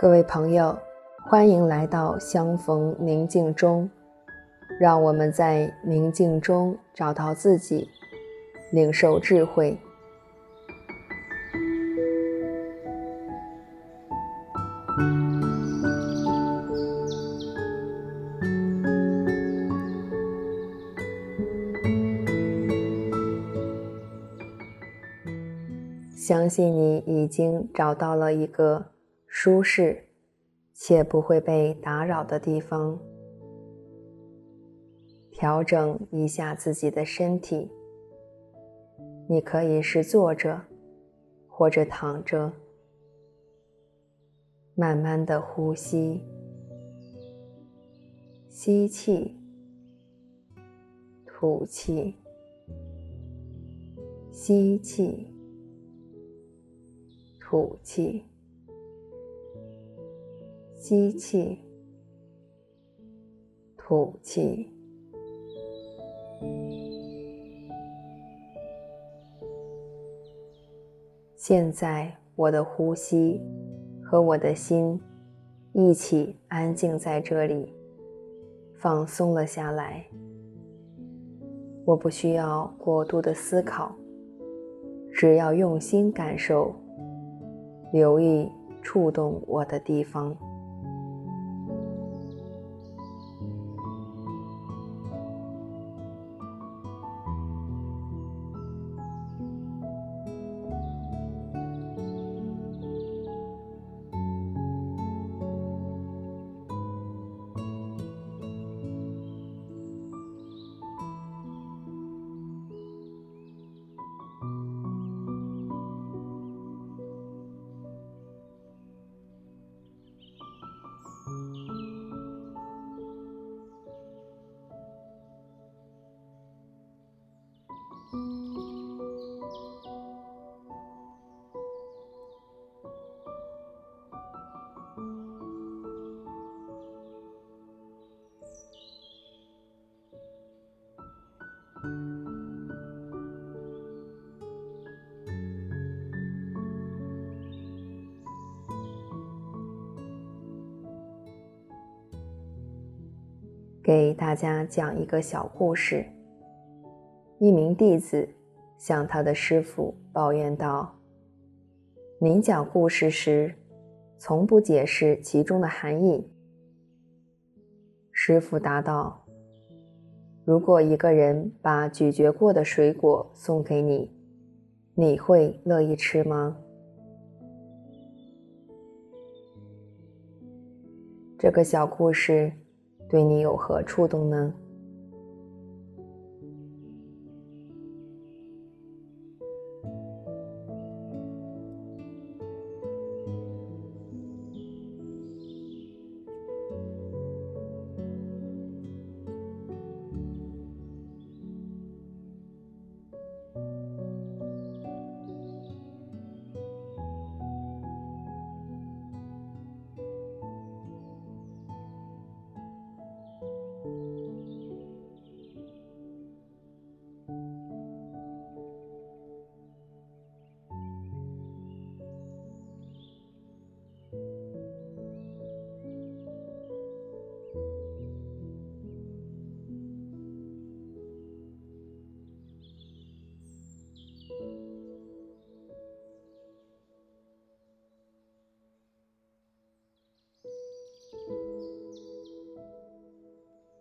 各位朋友，欢迎来到相逢宁静中，让我们在宁静中找到自己，领受智慧。相信你已经找到了一个舒适且不会被打扰的地方，调整一下自己的身体。你可以是坐着，或者躺着，慢慢的呼吸，吸气，吐气，吸气，吐气。吸气，吐气。现在，我的呼吸和我的心一起安静在这里，放松了下来。我不需要过度的思考，只要用心感受，留意触动我的地方。给大家讲一个小故事。一名弟子向他的师傅抱怨道：“您讲故事时，从不解释其中的含义。”师傅答道：“如果一个人把咀嚼过的水果送给你，你会乐意吃吗？”这个小故事。对你有何触动呢？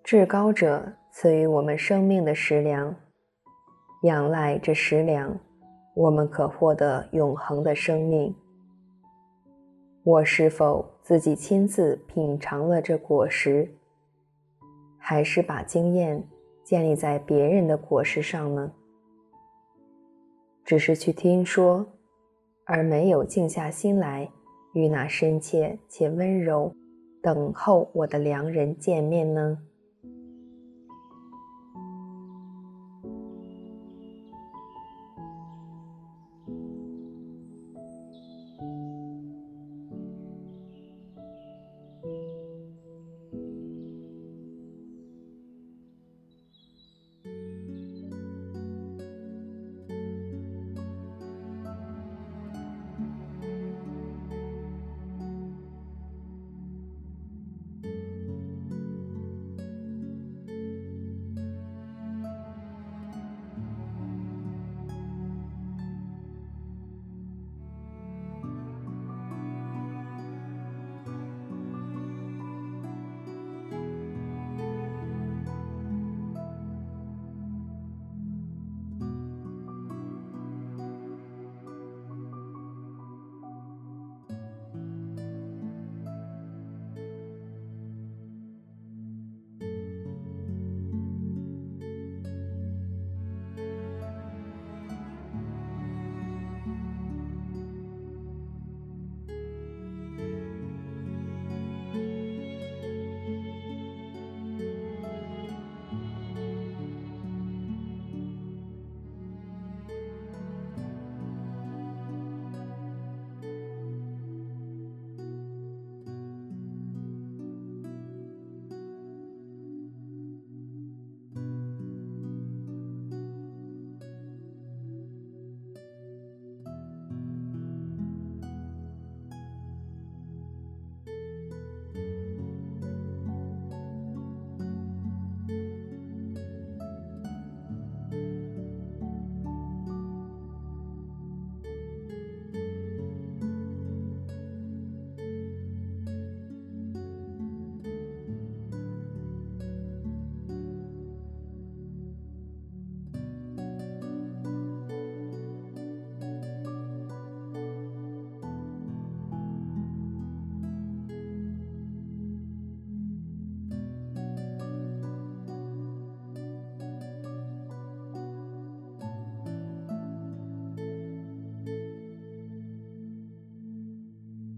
至高者赐予我们生命的食粮，仰赖这食粮，我们可获得永恒的生命。我是否自己亲自品尝了这果实，还是把经验建立在别人的果实上呢？只是去听说，而没有静下心来与那深切且温柔等候我的良人见面呢？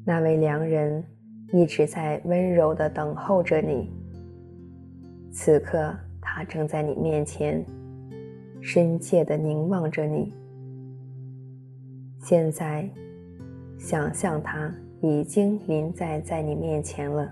那位良人一直在温柔地等候着你。此刻，他正在你面前，深切地凝望着你。现在，想象他已经临在在你面前了。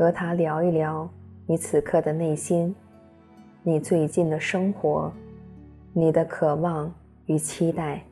和他聊一聊你此刻的内心，你最近的生活，你的渴望与期待。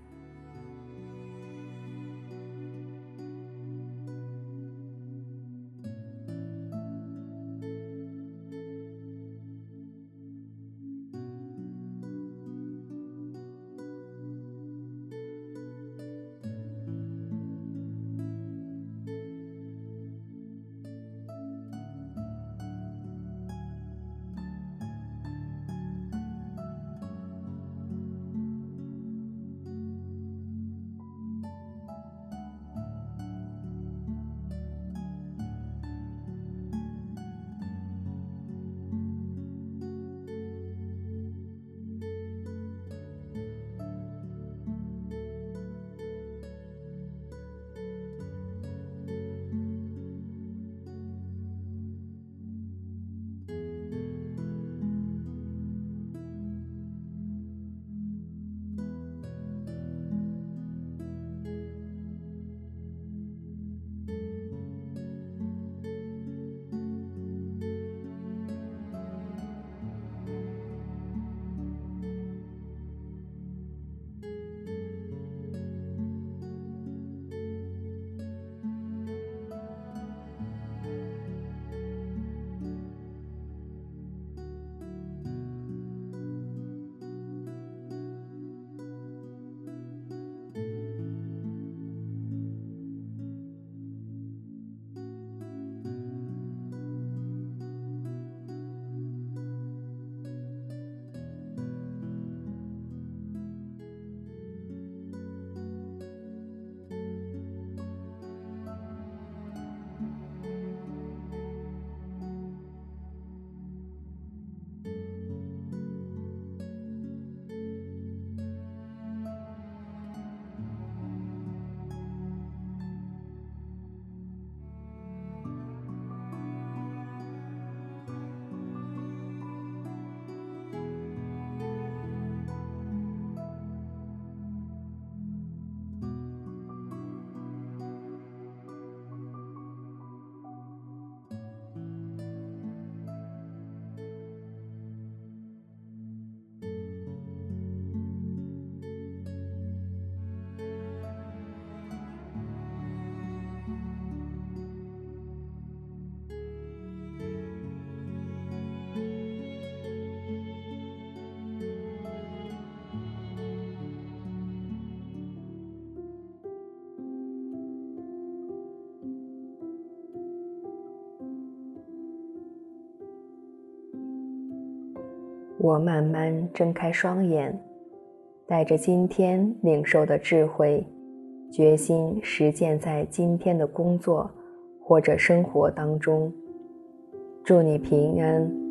我慢慢睁开双眼，带着今天领受的智慧，决心实践在今天的工作或者生活当中。祝你平安。